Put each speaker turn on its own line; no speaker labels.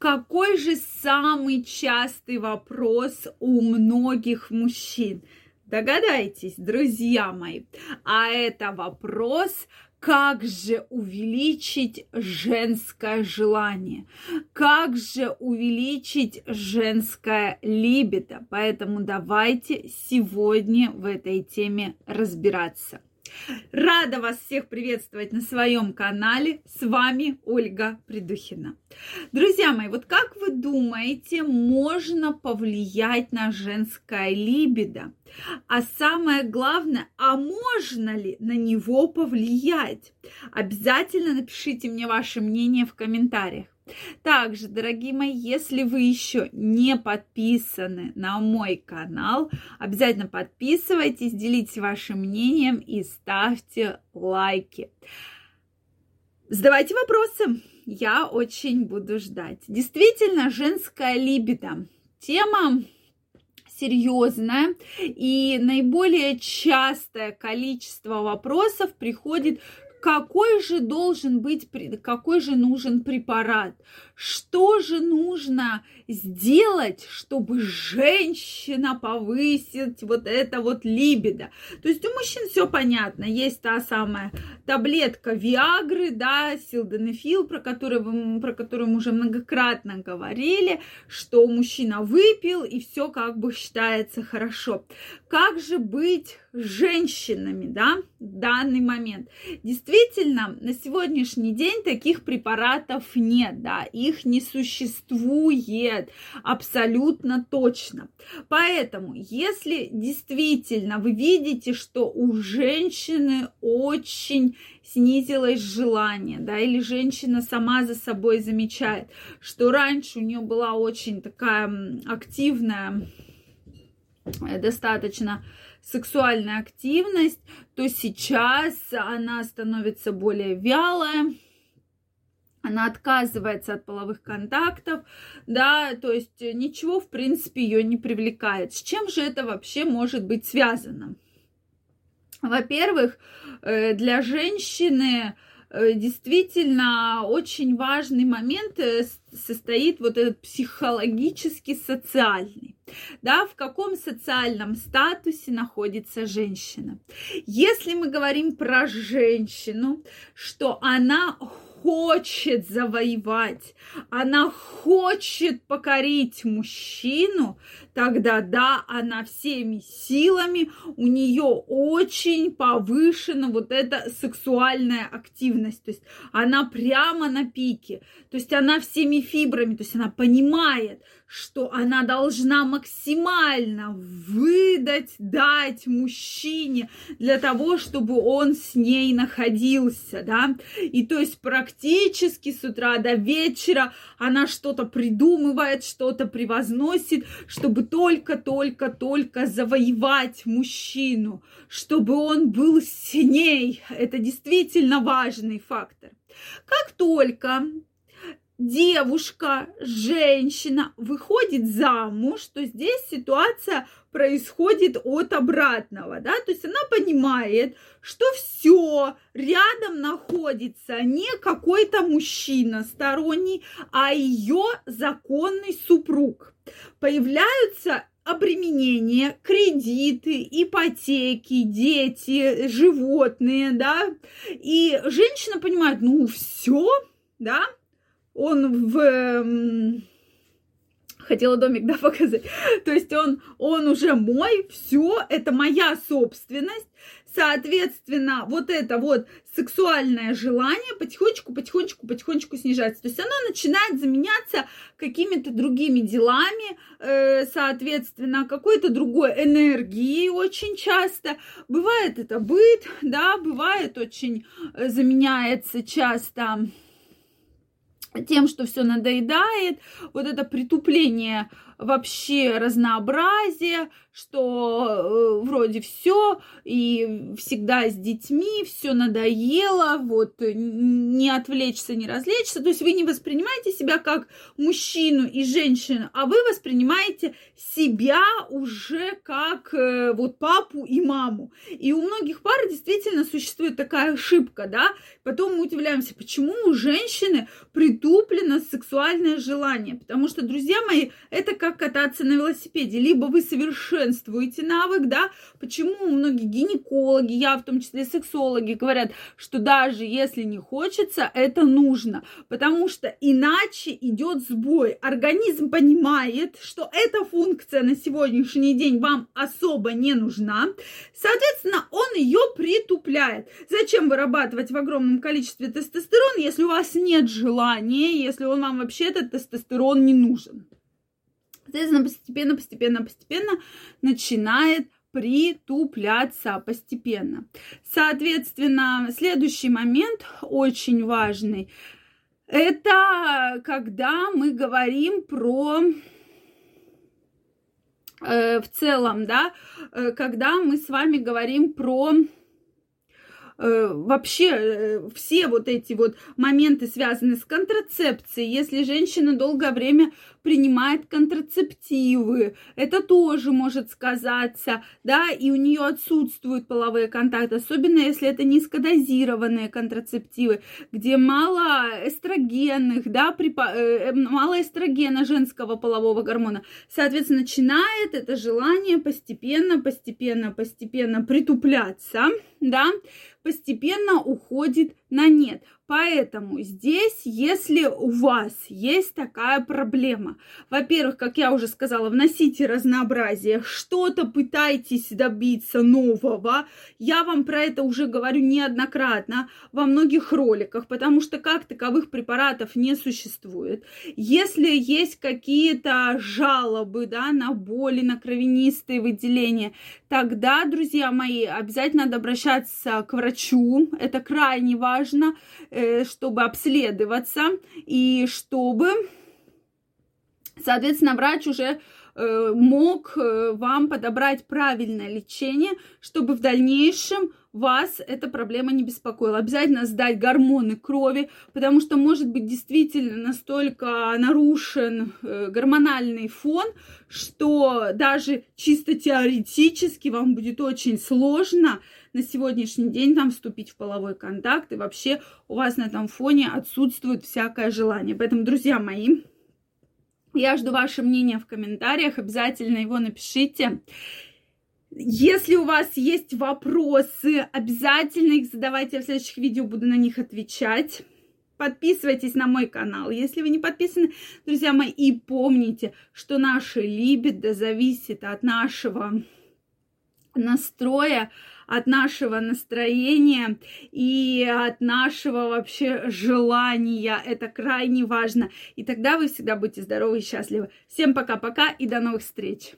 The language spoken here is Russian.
Какой же самый частый вопрос у многих мужчин? Догадайтесь, друзья мои. А это вопрос, как же увеличить женское желание, как же увеличить женское либидо. Поэтому давайте сегодня в этой теме разбираться. Рада вас всех приветствовать на своем канале. С вами Ольга Придухина. Друзья мои, вот как вы думаете, можно повлиять на женское либидо? А самое главное, а можно ли на него повлиять? Обязательно напишите мне ваше мнение в комментариях. Также, дорогие мои, если вы еще не подписаны на мой канал, обязательно подписывайтесь, делитесь вашим мнением и ставьте лайки. Задавайте вопросы, я очень буду ждать. Действительно, женская либидо. Тема серьезная, и наиболее частое количество вопросов приходит какой же должен быть, какой же нужен препарат, что же нужно сделать, чтобы женщина повысить вот это вот либидо. То есть у мужчин все понятно, есть та самая таблетка Виагры, да, силденефил, про которую, про которую мы уже многократно говорили, что мужчина выпил и все как бы считается хорошо. Как же быть женщинами, да, в данный момент? Действительно, на сегодняшний день таких препаратов нет, да, их не существует абсолютно точно. Поэтому, если действительно вы видите, что у женщины очень снизилось желание, да, или женщина сама за собой замечает, что раньше у нее была очень такая активная Э, достаточно сексуальная активность, то сейчас она становится более вялая, она отказывается от половых контактов, да, то есть ничего, в принципе, ее не привлекает. С чем же это вообще может быть связано? Во-первых, э, для женщины Э, действительно очень важный момент э, состоит вот этот психологический социальный. Да, в каком социальном статусе находится женщина. Если мы говорим про женщину, что она хочет завоевать, она хочет покорить мужчину, тогда да, она всеми силами, у нее очень повышена вот эта сексуальная активность, то есть она прямо на пике, то есть она всеми фибрами, то есть она понимает, что она должна максимально выдать, дать мужчине для того, чтобы он с ней находился, да, и то есть практически с утра до вечера она что-то придумывает, что-то превозносит, чтобы только-только-только завоевать мужчину, чтобы он был с ней. Это действительно важный фактор. Как только девушка, женщина выходит замуж, то здесь ситуация происходит от обратного, да, то есть она понимает, что все, рядом находится не какой-то мужчина сторонний, а ее законный супруг. Появляются обременения, кредиты, ипотеки, дети, животные, да, и женщина понимает, ну все, да, он в хотела домик, да, показать. То есть он, он уже мой, все, это моя собственность. Соответственно, вот это вот сексуальное желание потихонечку, потихонечку, потихонечку снижается. То есть оно начинает заменяться какими-то другими делами, э, соответственно, какой-то другой энергией очень часто. Бывает это быт, да, бывает очень э, заменяется часто тем, что все надоедает, вот это притупление вообще разнообразие, что э, вроде все и всегда с детьми, все надоело, вот не отвлечься, не развлечься. То есть вы не воспринимаете себя как мужчину и женщину, а вы воспринимаете себя уже как э, вот папу и маму. И у многих пар действительно существует такая ошибка, да. Потом мы удивляемся, почему у женщины притуплено сексуальное желание. Потому что, друзья мои, это как кататься на велосипеде. Либо вы совершенствуете навык, да. Почему многие гинекологи, я в том числе сексологи, говорят, что даже если не хочется, это нужно. Потому что иначе идет сбой. Организм понимает, что эта функция на сегодняшний день вам особо не нужна. Соответственно, он ее притупляет. Зачем вырабатывать в огромном количестве тестостерон, если у вас нет желания, если он вам вообще этот тестостерон не нужен? Соответственно, постепенно, постепенно, постепенно начинает притупляться постепенно. Соответственно, следующий момент очень важный. Это когда мы говорим про э, в целом, да, э, когда мы с вами говорим про вообще э, все вот эти вот моменты связаны с контрацепцией. Если женщина долгое время принимает контрацептивы, это тоже может сказаться, да, и у нее отсутствуют половые контакты, особенно если это низкодозированные контрацептивы, где мало эстрогенных, да, припа- э, мало эстрогена женского полового гормона. Соответственно, начинает это желание постепенно, постепенно, постепенно притупляться, да, постепенно уходит на нет. Поэтому здесь, если у вас есть такая проблема, во-первых, как я уже сказала, вносите разнообразие, что-то пытайтесь добиться нового. Я вам про это уже говорю неоднократно во многих роликах, потому что как таковых препаратов не существует. Если есть какие-то жалобы да, на боли, на кровянистые выделения, тогда, друзья мои, обязательно надо обращаться к врачу. Это крайне важно Э, чтобы обследоваться и чтобы, соответственно, врач уже э, мог вам подобрать правильное лечение, чтобы в дальнейшем вас эта проблема не беспокоила. Обязательно сдать гормоны крови, потому что может быть действительно настолько нарушен гормональный фон, что даже чисто теоретически вам будет очень сложно на сегодняшний день там вступить в половой контакт, и вообще у вас на этом фоне отсутствует всякое желание. Поэтому, друзья мои, я жду ваше мнение в комментариях, обязательно его напишите. Если у вас есть вопросы, обязательно их задавайте, я в следующих видео буду на них отвечать. Подписывайтесь на мой канал, если вы не подписаны, друзья мои, и помните, что наше либидо зависит от нашего настроя, от нашего настроения и от нашего вообще желания. Это крайне важно. И тогда вы всегда будете здоровы и счастливы. Всем пока-пока и до новых встреч!